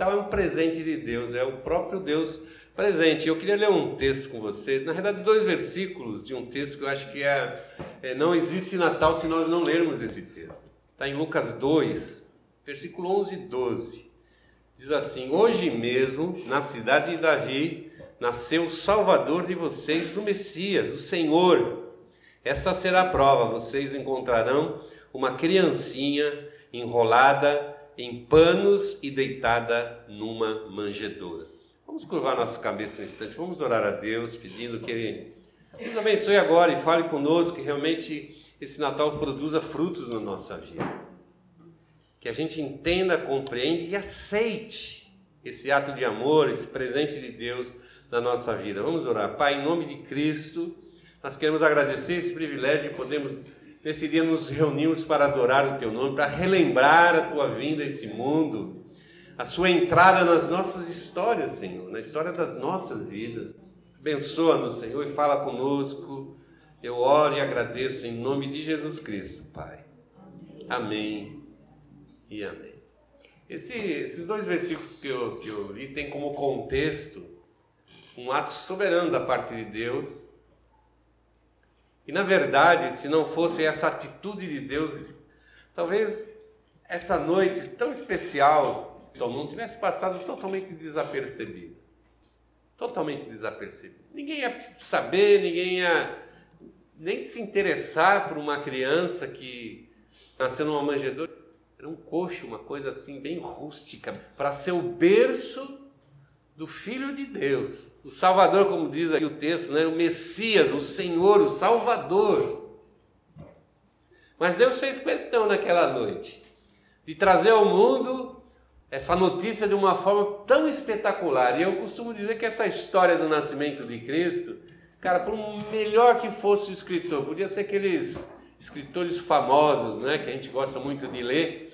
Natal é um presente de Deus, é o próprio Deus presente. Eu queria ler um texto com você, na verdade, dois versículos de um texto que eu acho que é, é não existe Natal se nós não lermos esse texto. Está em Lucas 2, versículo 11 e 12. Diz assim: Hoje mesmo, na cidade de Davi, nasceu o Salvador de vocês, o Messias, o Senhor. Essa será a prova: vocês encontrarão uma criancinha enrolada em panos e deitada numa manjedoura. Vamos curvar nossa cabeça um instante, vamos orar a Deus, pedindo que Ele nos abençoe agora e fale conosco que realmente esse Natal produza frutos na nossa vida. Que a gente entenda, compreenda e aceite esse ato de amor, esse presente de Deus na nossa vida. Vamos orar. Pai, em nome de Cristo, nós queremos agradecer esse privilégio de podermos Nos reunimos para adorar o teu nome, para relembrar a tua vinda a esse mundo, a sua entrada nas nossas histórias, Senhor, na história das nossas vidas. Abençoa-nos, Senhor, e fala conosco. Eu oro e agradeço em nome de Jesus Cristo, Pai. Amém e amém. Esse, esses dois versículos que eu, que eu li têm como contexto um ato soberano da parte de Deus e na verdade, se não fosse essa atitude de Deus, talvez essa noite tão especial não tivesse passado totalmente desapercebida. Totalmente desapercebida. Ninguém ia saber, ninguém ia nem se interessar por uma criança que nasceu numa manjedoura. Era um coxo, uma coisa assim bem rústica, para ser o berço do Filho de Deus, o Salvador, como diz aqui o texto, né? o Messias, o Senhor, o Salvador. Mas Deus fez questão naquela noite de trazer ao mundo essa notícia de uma forma tão espetacular. E eu costumo dizer que essa história do nascimento de Cristo, cara, por melhor que fosse o escritor, podia ser aqueles escritores famosos, né, que a gente gosta muito de ler,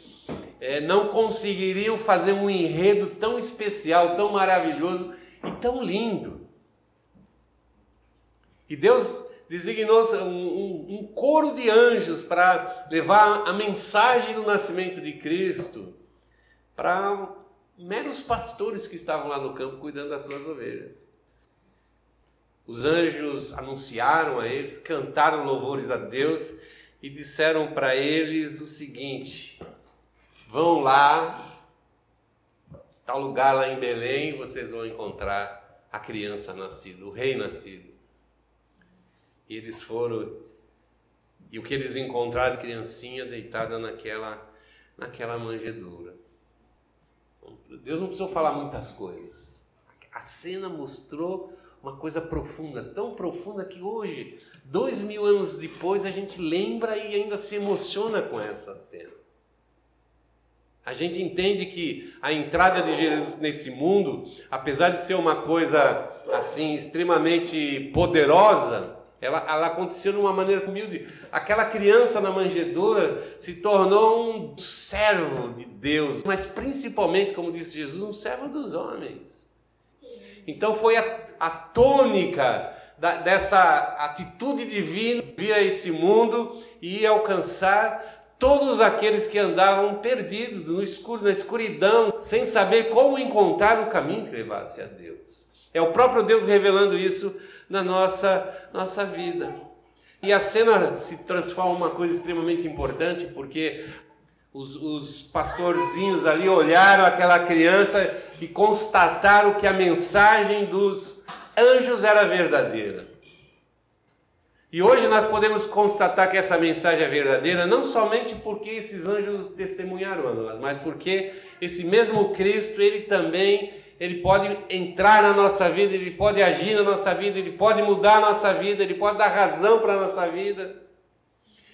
é, não conseguiriam fazer um enredo tão especial, tão maravilhoso e tão lindo. E Deus designou um, um, um coro de anjos para levar a mensagem do nascimento de Cristo para meros pastores que estavam lá no campo cuidando das suas ovelhas. Os anjos anunciaram a eles, cantaram louvores a Deus e disseram para eles o seguinte: Vão lá, tal lugar lá em Belém, vocês vão encontrar a criança nascida, o rei nascido. E eles foram, e o que eles encontraram, criancinha deitada naquela, naquela manjedoura. Deus não precisou falar muitas coisas. A cena mostrou uma coisa profunda, tão profunda que hoje, dois mil anos depois, a gente lembra e ainda se emociona com essa cena. A gente entende que a entrada de Jesus nesse mundo, apesar de ser uma coisa assim extremamente poderosa, ela, ela aconteceu de uma maneira humilde. Aquela criança na manjedoura se tornou um servo de Deus, mas principalmente, como disse Jesus, um servo dos homens. Então foi a, a tônica da, dessa atitude divina vir a esse mundo e alcançar todos aqueles que andavam perdidos no escuro, na escuridão, sem saber como encontrar o caminho que levasse a Deus. É o próprio Deus revelando isso na nossa, nossa vida. E a cena se transforma em uma coisa extremamente importante, porque os, os pastorzinhos ali olharam aquela criança e constataram que a mensagem dos anjos era verdadeira. E hoje nós podemos constatar que essa mensagem é verdadeira, não somente porque esses anjos testemunharam a nós, mas porque esse mesmo Cristo, ele também, ele pode entrar na nossa vida, ele pode agir na nossa vida, ele pode mudar a nossa vida, ele pode dar razão para a nossa vida.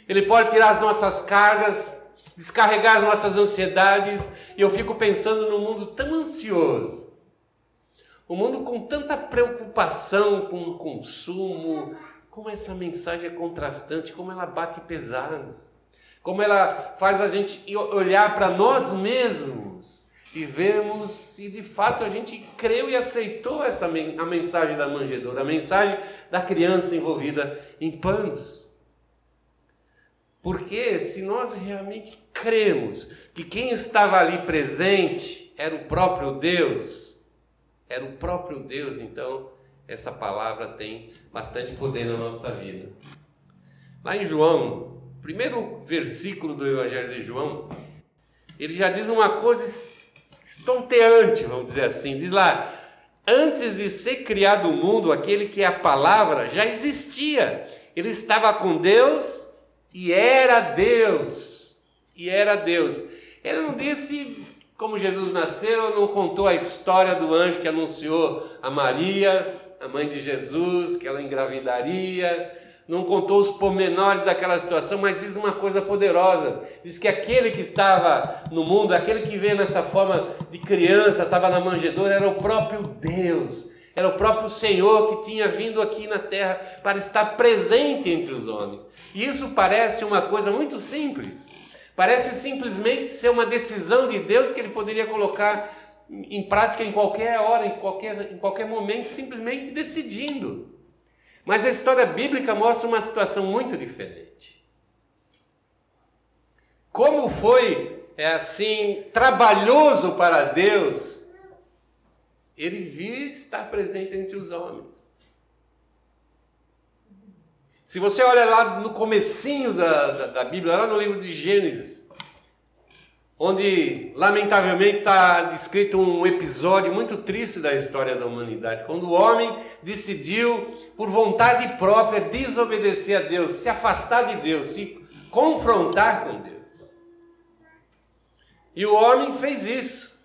Ele pode tirar as nossas cargas, descarregar as nossas ansiedades. E eu fico pensando no mundo tão ansioso. Um mundo com tanta preocupação com o consumo, como essa mensagem é contrastante, como ela bate pesado, como ela faz a gente olhar para nós mesmos e vermos se de fato a gente creu e aceitou essa a mensagem da manjedoura, a mensagem da criança envolvida em panos. Porque se nós realmente cremos que quem estava ali presente era o próprio Deus. Era o próprio Deus, então essa palavra tem bastante poder na nossa vida. Lá em João, primeiro versículo do Evangelho de João, ele já diz uma coisa estonteante, vamos dizer assim. Diz lá: Antes de ser criado o mundo, aquele que é a palavra já existia. Ele estava com Deus e era Deus. E era Deus. Ele não disse como Jesus nasceu, não contou a história do anjo que anunciou a Maria, a mãe de Jesus, que ela engravidaria, não contou os pormenores daquela situação, mas diz uma coisa poderosa: diz que aquele que estava no mundo, aquele que veio nessa forma de criança, estava na manjedoura, era o próprio Deus, era o próprio Senhor que tinha vindo aqui na terra para estar presente entre os homens. E isso parece uma coisa muito simples, parece simplesmente ser uma decisão de Deus que ele poderia colocar em prática em qualquer hora, em qualquer, em qualquer momento, simplesmente decidindo. Mas a história bíblica mostra uma situação muito diferente. Como foi, é assim, trabalhoso para Deus ele vir estar presente entre os homens. Se você olha lá no comecinho da, da, da Bíblia, lá no livro de Gênesis, onde lamentavelmente está descrito um episódio muito triste da história da humanidade, quando o homem decidiu, por vontade própria, desobedecer a Deus, se afastar de Deus, se confrontar com Deus. E o homem fez isso.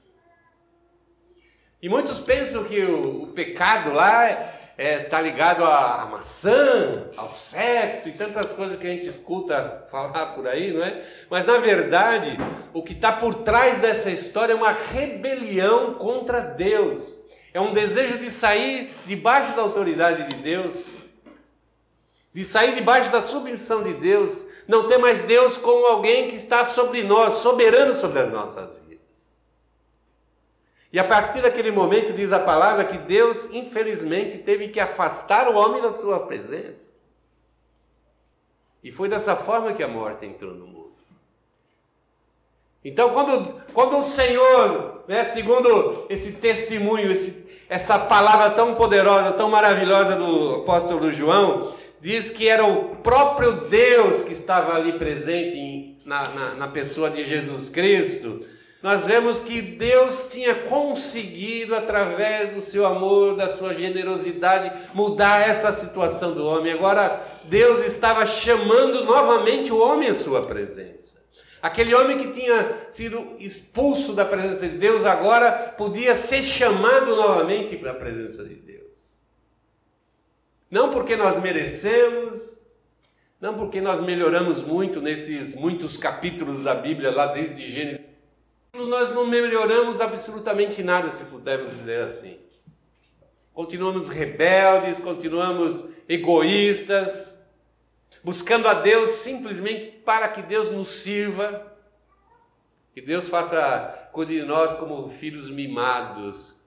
E muitos pensam que o, o pecado lá é, tá ligado à, maçã, ao sexo e tantas coisas que a gente escuta falar por aí, não é? Mas na verdade, o que está por trás dessa história é uma rebelião contra Deus. É um desejo de sair debaixo da autoridade de Deus, de sair debaixo da submissão de Deus, não ter mais Deus como alguém que está sobre nós, soberano sobre as nossas vidas. E a partir daquele momento diz a palavra que Deus, infelizmente, teve que afastar o homem da sua presença. E foi dessa forma que a morte entrou no mundo. Então, quando, quando o Senhor, né, segundo esse testemunho, esse, essa palavra tão poderosa, tão maravilhosa do apóstolo João, diz que era o próprio Deus que estava ali presente na, na, na pessoa de Jesus Cristo nós vemos que Deus tinha conseguido, através do seu amor, da sua generosidade, mudar essa situação do homem. Agora, Deus estava chamando novamente o homem à sua presença. Aquele homem que tinha sido expulso da presença de Deus, agora podia ser chamado novamente para a presença de Deus. Não porque nós merecemos, não porque nós melhoramos muito nesses muitos capítulos da Bíblia, lá desde Gênesis nós não melhoramos absolutamente nada, se pudermos dizer assim. Continuamos rebeldes, continuamos egoístas, buscando a Deus simplesmente para que Deus nos sirva, que Deus faça cuide de nós como filhos mimados,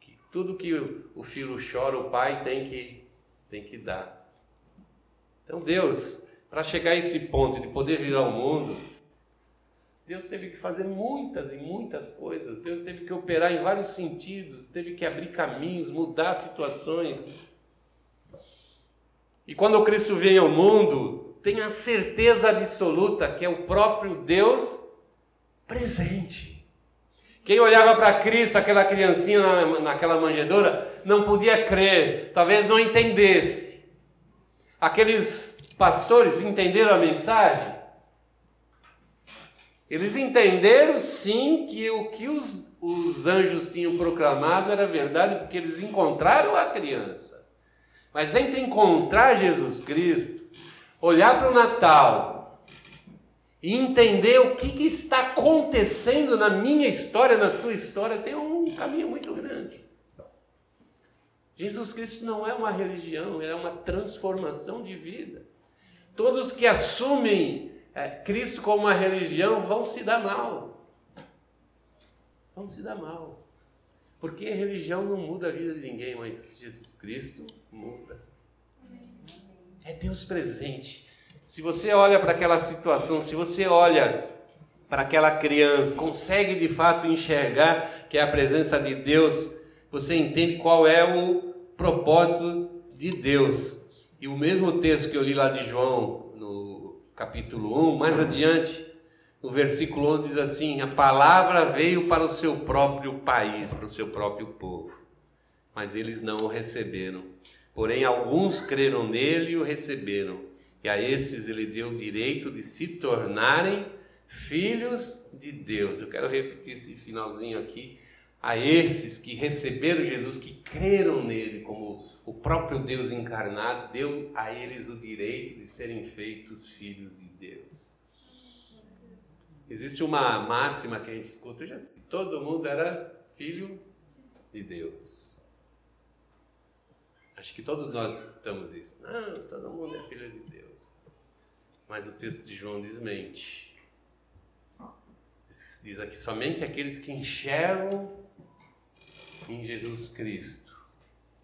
que tudo que o filho chora, o pai tem que, tem que dar. Então Deus, para chegar a esse ponto de poder virar o mundo, Deus teve que fazer muitas e muitas coisas. Deus teve que operar em vários sentidos, teve que abrir caminhos, mudar situações. E quando Cristo vem ao mundo, tenha certeza absoluta que é o próprio Deus presente. Quem olhava para Cristo, aquela criancinha naquela manjedoura, não podia crer, talvez não entendesse. Aqueles pastores entenderam a mensagem? Eles entenderam sim que o que os, os anjos tinham proclamado era verdade, porque eles encontraram a criança. Mas entre encontrar Jesus Cristo, olhar para o Natal e entender o que, que está acontecendo na minha história, na sua história, tem um caminho muito grande. Jesus Cristo não é uma religião, é uma transformação de vida. Todos que assumem é, Cristo como uma religião vão se dar mal. Vão se dar mal. Porque a religião não muda a vida de ninguém, mas Jesus Cristo muda. É Deus presente. Se você olha para aquela situação, se você olha para aquela criança, consegue de fato enxergar que é a presença de Deus, você entende qual é o propósito de Deus. E o mesmo texto que eu li lá de João, capítulo 1, mais adiante, no versículo 11 diz assim: A palavra veio para o seu próprio país, para o seu próprio povo, mas eles não o receberam. Porém, alguns creram nele e o receberam, e a esses ele deu o direito de se tornarem filhos de Deus. Eu quero repetir esse finalzinho aqui. A esses que receberam Jesus, que creram nele como o próprio Deus encarnado, deu a eles o direito de serem feitos filhos de Deus. Existe uma máxima que a gente escuta, já, todo mundo era filho de Deus. Acho que todos nós estamos isso. Não, todo mundo é filho de Deus. Mas o texto de João desmente. Diz aqui somente aqueles que enxergam em Jesus Cristo,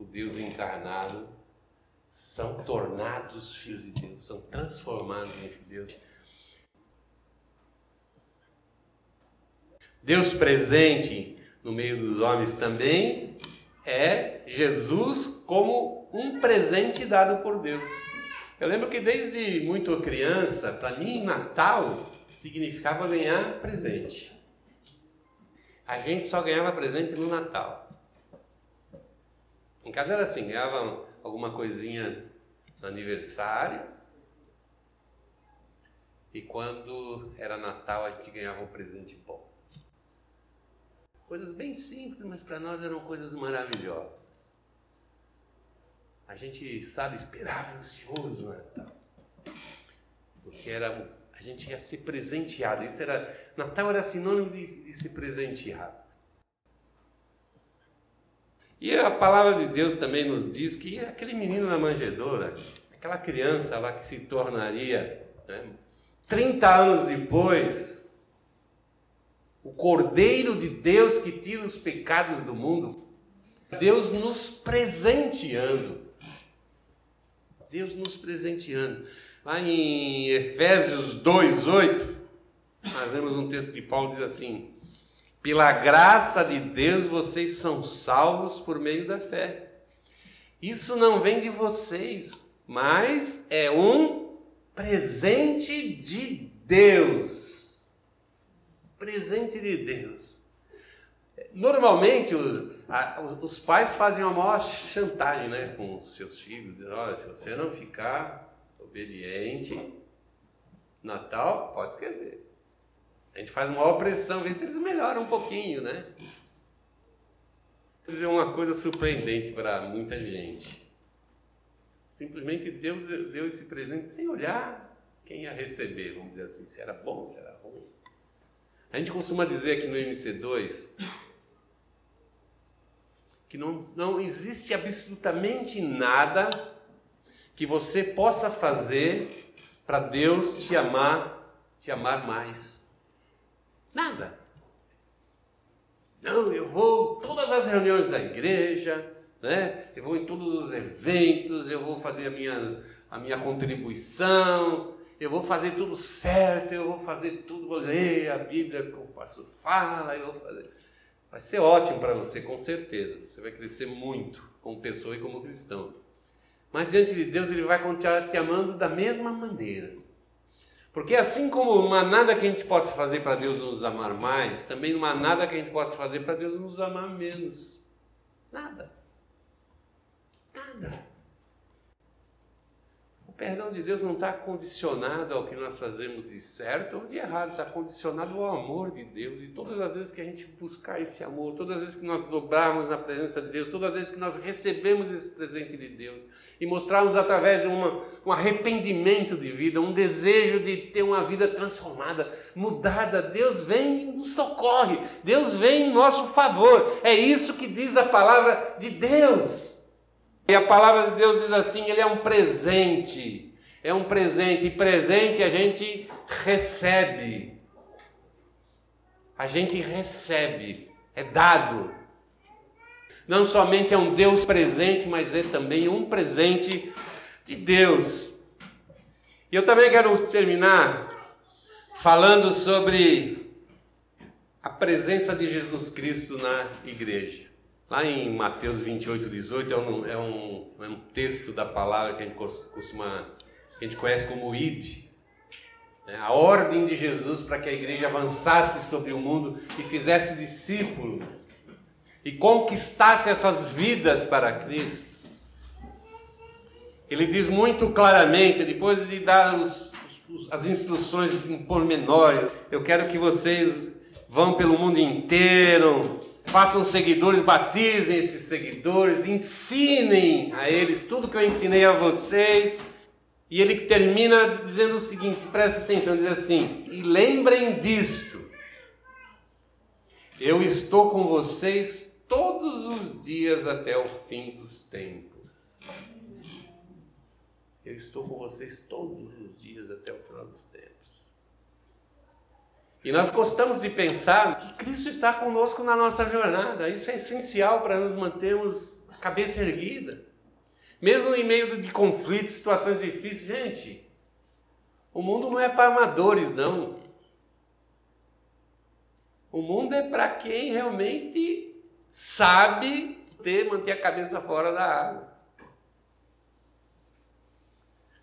o Deus encarnado, são tornados filhos de Deus, são transformados em filhos de Deus. Deus presente no meio dos homens também é Jesus como um presente dado por Deus. Eu lembro que desde muito criança, para mim, Natal significava ganhar presente. A gente só ganhava presente no Natal. Em casa era assim, ganhava alguma coisinha no aniversário. E quando era Natal, a gente ganhava um presente bom. Coisas bem simples, mas para nós eram coisas maravilhosas. A gente, sabe, esperava ansioso o Natal. Porque era, a gente ia ser presenteado. Isso era, Natal era sinônimo de, de ser presenteado. E a palavra de Deus também nos diz que aquele menino na manjedoura, aquela criança lá que se tornaria, né, 30 anos depois, o Cordeiro de Deus que tira os pecados do mundo, Deus nos presenteando. Deus nos presenteando. Lá em Efésios 2:8, nós vemos um texto de Paulo que diz assim: "Pela graça de Deus vocês são salvos por meio da fé. Isso não vem de vocês, mas é um presente de Deus." presente de Deus. Normalmente, o, a, os pais fazem uma maior chantagem né, com os seus filhos. Dizem, olha, se você não ficar obediente, Natal, pode esquecer. A gente faz uma maior pressão, vê se eles melhoram um pouquinho, né? Vou dizer uma coisa surpreendente para muita gente. Simplesmente Deus deu esse presente sem olhar quem ia receber, vamos dizer assim, se era bom, se era ruim. A gente costuma dizer aqui no MC2 que não, não existe absolutamente nada que você possa fazer para Deus te amar, te amar mais. Nada. Não, eu vou todas as reuniões da igreja, né? Eu vou em todos os eventos, eu vou fazer a minha, a minha contribuição, eu vou fazer tudo certo, eu vou fazer tudo, vou ler a Bíblia como o pastor fala, eu vou fazer. Vai ser ótimo para você, com certeza. Você vai crescer muito como pessoa e como cristão. Mas diante de Deus, Ele vai continuar te amando da mesma maneira. Porque assim como não há nada que a gente possa fazer para Deus nos amar mais, também não há nada que a gente possa fazer para Deus nos amar menos. Nada. Nada perdão de Deus não está condicionado ao que nós fazemos de certo ou de errado, está condicionado ao amor de Deus. E todas as vezes que a gente buscar esse amor, todas as vezes que nós dobrarmos na presença de Deus, todas as vezes que nós recebemos esse presente de Deus e mostrarmos através de uma, um arrependimento de vida, um desejo de ter uma vida transformada, mudada, Deus vem e nos socorre, Deus vem em nosso favor. É isso que diz a palavra de Deus. E a palavra de Deus diz assim: Ele é um presente. É um presente. E presente a gente recebe. A gente recebe. É dado. Não somente é um Deus presente, mas é também um presente de Deus. E eu também quero terminar falando sobre a presença de Jesus Cristo na igreja. Lá em Mateus 28, 18, é um, é um, é um texto da palavra que a gente costuma, que a gente conhece como id. É a ordem de Jesus para que a igreja avançasse sobre o mundo e fizesse discípulos e conquistasse essas vidas para Cristo. Ele diz muito claramente, depois de dar os, as instruções pormenores, eu quero que vocês vão pelo mundo inteiro, façam seguidores, batizem esses seguidores, ensinem a eles tudo que eu ensinei a vocês. E ele termina dizendo o seguinte: preste atenção, diz assim: e lembrem disto, eu estou com vocês todos os dias até o fim dos tempos. Eu estou com vocês todos os dias até o final dos tempos. E nós gostamos de pensar que Cristo está conosco na nossa jornada. Isso é essencial para nos mantermos a cabeça erguida. Mesmo em meio de conflitos, situações difíceis. Gente, o mundo não é para amadores, não. O mundo é para quem realmente sabe ter, manter a cabeça fora da água.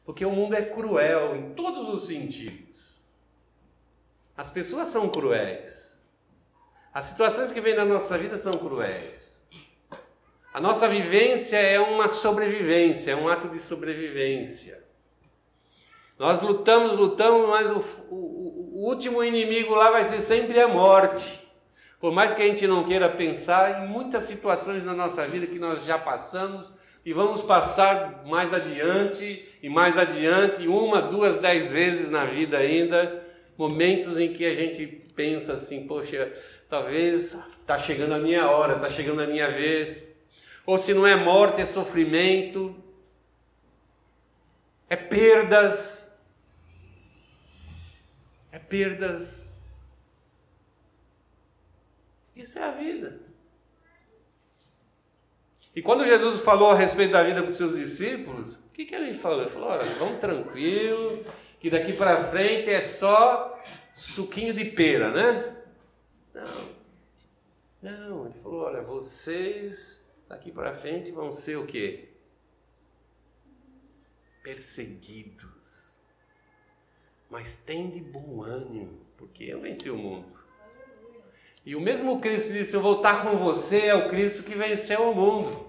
Porque o mundo é cruel em todos os sentidos. As pessoas são cruéis. As situações que vêm na nossa vida são cruéis. A nossa vivência é uma sobrevivência, é um ato de sobrevivência. Nós lutamos, lutamos, mas o, o, o último inimigo lá vai ser sempre a morte. Por mais que a gente não queira pensar em muitas situações na nossa vida que nós já passamos e vamos passar mais adiante e mais adiante, uma, duas, dez vezes na vida ainda momentos em que a gente pensa assim, poxa, talvez está chegando a minha hora, está chegando a minha vez. Ou se não é morte, é sofrimento, é perdas, é perdas. Isso é a vida. E quando Jesus falou a respeito da vida com seus discípulos, o que, que ele falou? Ele falou: olha, vamos tranquilo, que daqui para frente é só suquinho de pera, né? Não. Não, ele falou, olha, vocês daqui para frente vão ser o quê? Perseguidos. Mas tem de bom ânimo, porque eu venci o mundo. E o mesmo Cristo disse: Eu vou estar com você, é o Cristo que venceu o mundo.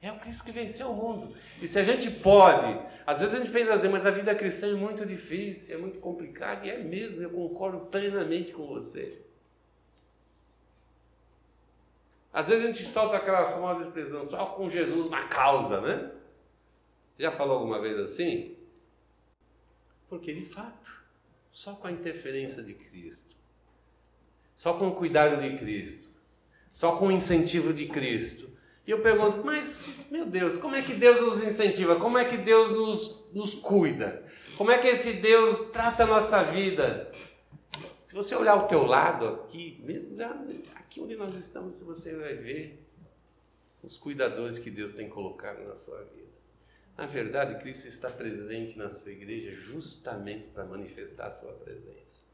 É o Cristo que venceu o mundo. E se a gente pode às vezes a gente pensa assim, mas a vida cristã é muito difícil, é muito complicada, e é mesmo, eu concordo plenamente com você. Às vezes a gente solta aquela famosa expressão, só com Jesus na causa, né? Já falou alguma vez assim? Porque de fato, só com a interferência de Cristo, só com o cuidado de Cristo, só com o incentivo de Cristo, e eu pergunto, mas, meu Deus, como é que Deus nos incentiva? Como é que Deus nos, nos cuida? Como é que esse Deus trata a nossa vida? Se você olhar ao teu lado aqui, mesmo já aqui onde nós estamos, você vai ver os cuidadores que Deus tem colocado na sua vida. Na verdade, Cristo está presente na sua igreja justamente para manifestar a sua presença.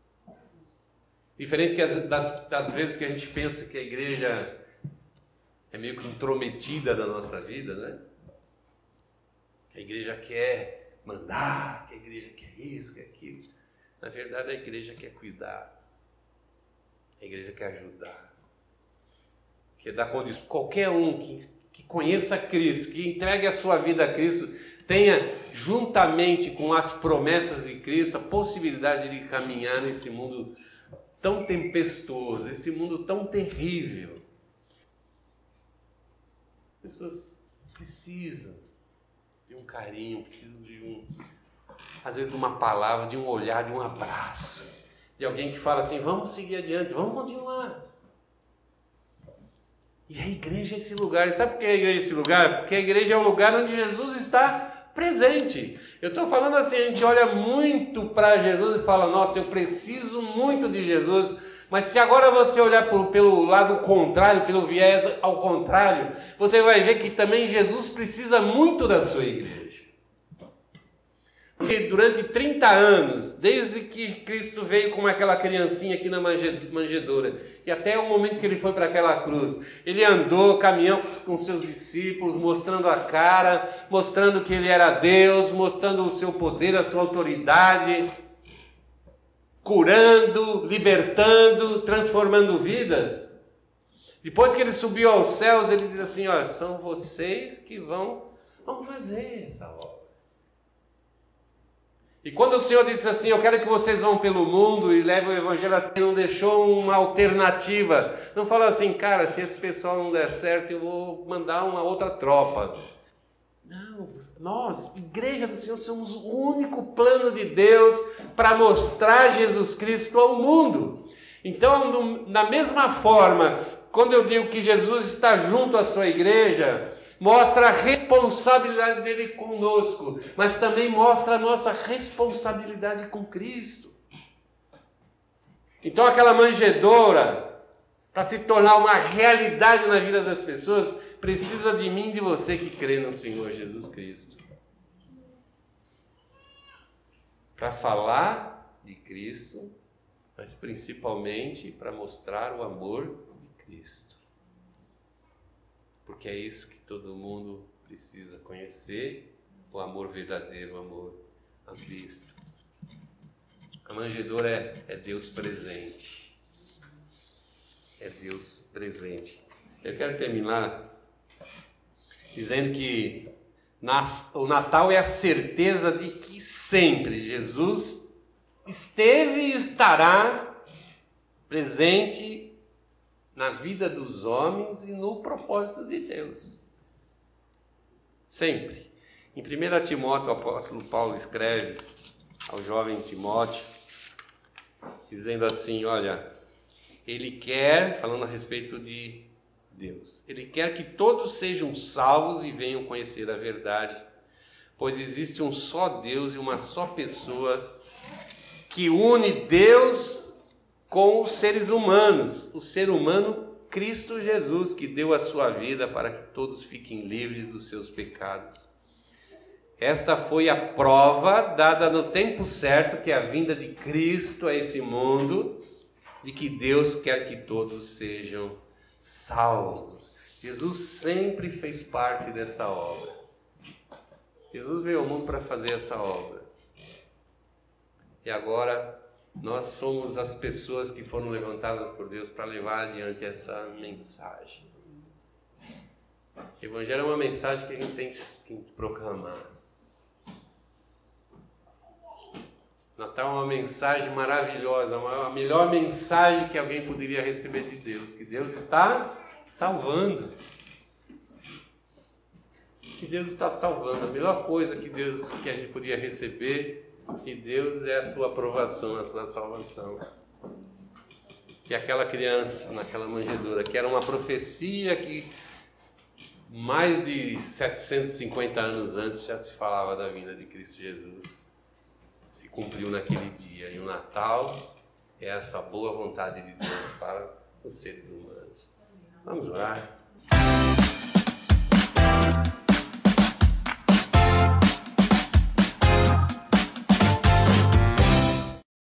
Diferente das, das vezes que a gente pensa que a igreja é meio que intrometida na nossa vida, né? Que a igreja quer mandar, que a igreja quer isso, quer aquilo. Na verdade, a igreja quer cuidar, a igreja quer ajudar, quer dar condições. Qualquer um que, que conheça Cristo, que entregue a sua vida a Cristo, tenha juntamente com as promessas de Cristo a possibilidade de caminhar nesse mundo tão tempestuoso, esse mundo tão terrível pessoas precisam de um carinho, precisam de um, às vezes de uma palavra, de um olhar, de um abraço, de alguém que fala assim: vamos seguir adiante, vamos continuar. E a igreja é esse lugar. E sabe por que a igreja é esse lugar? Porque a igreja é o lugar onde Jesus está presente. Eu estou falando assim, a gente olha muito para Jesus e fala: nossa, eu preciso muito de Jesus mas se agora você olhar por, pelo lado contrário, pelo viés ao contrário, você vai ver que também Jesus precisa muito da sua igreja. Que durante 30 anos, desde que Cristo veio como aquela criancinha aqui na manjedoura, e até o momento que ele foi para aquela cruz, ele andou, caminhou com seus discípulos, mostrando a cara, mostrando que ele era Deus, mostrando o seu poder, a sua autoridade, curando, libertando, transformando vidas. Depois que ele subiu aos céus, ele diz assim: Olha, são vocês que vão, vão fazer essa obra. E quando o Senhor disse assim, eu quero que vocês vão pelo mundo e levem o evangelho, ele não deixou uma alternativa. Não fala assim, cara, se esse pessoal não der certo, eu vou mandar uma outra tropa. Não, nós, igreja do Senhor, somos o único plano de Deus para mostrar Jesus Cristo ao mundo. Então, da mesma forma, quando eu digo que Jesus está junto à sua igreja, mostra a responsabilidade dele conosco, mas também mostra a nossa responsabilidade com Cristo. Então, aquela manjedoura, para se tornar uma realidade na vida das pessoas, precisa de mim e de você que crê no Senhor Jesus Cristo. Para falar de Cristo, mas principalmente para mostrar o amor de Cristo. Porque é isso que todo mundo precisa conhecer o amor verdadeiro, o amor a Cristo. A manjedoura é, é Deus presente. É Deus presente. Eu quero terminar dizendo que o Natal é a certeza de que sempre Jesus esteve e estará presente na vida dos homens e no propósito de Deus. Sempre. Em 1 Timóteo, o apóstolo Paulo escreve ao jovem Timóteo, dizendo assim: Olha, ele quer, falando a respeito de Deus, ele quer que todos sejam salvos e venham conhecer a verdade, pois existe um só Deus e uma só pessoa que une Deus com os seres humanos, o ser humano Cristo Jesus, que deu a sua vida para que todos fiquem livres dos seus pecados. Esta foi a prova dada no tempo certo, que a vinda de Cristo a esse mundo, de que Deus quer que todos sejam salvos. Jesus sempre fez parte dessa obra. Jesus veio ao mundo para fazer essa obra. E agora nós somos as pessoas que foram levantadas por Deus para levar adiante essa mensagem. O Evangelho é uma mensagem que a gente tem que proclamar. Natal é uma mensagem maravilhosa, a melhor mensagem que alguém poderia receber de Deus, que Deus está salvando. Que Deus está salvando, a melhor coisa que Deus que a gente podia receber e Deus é a sua aprovação, a sua salvação. Que aquela criança naquela manjedoura, que era uma profecia que mais de 750 anos antes já se falava da vinda de Cristo Jesus, se cumpriu naquele dia. E o Natal é essa boa vontade de Deus para os seres humanos. Vamos orar.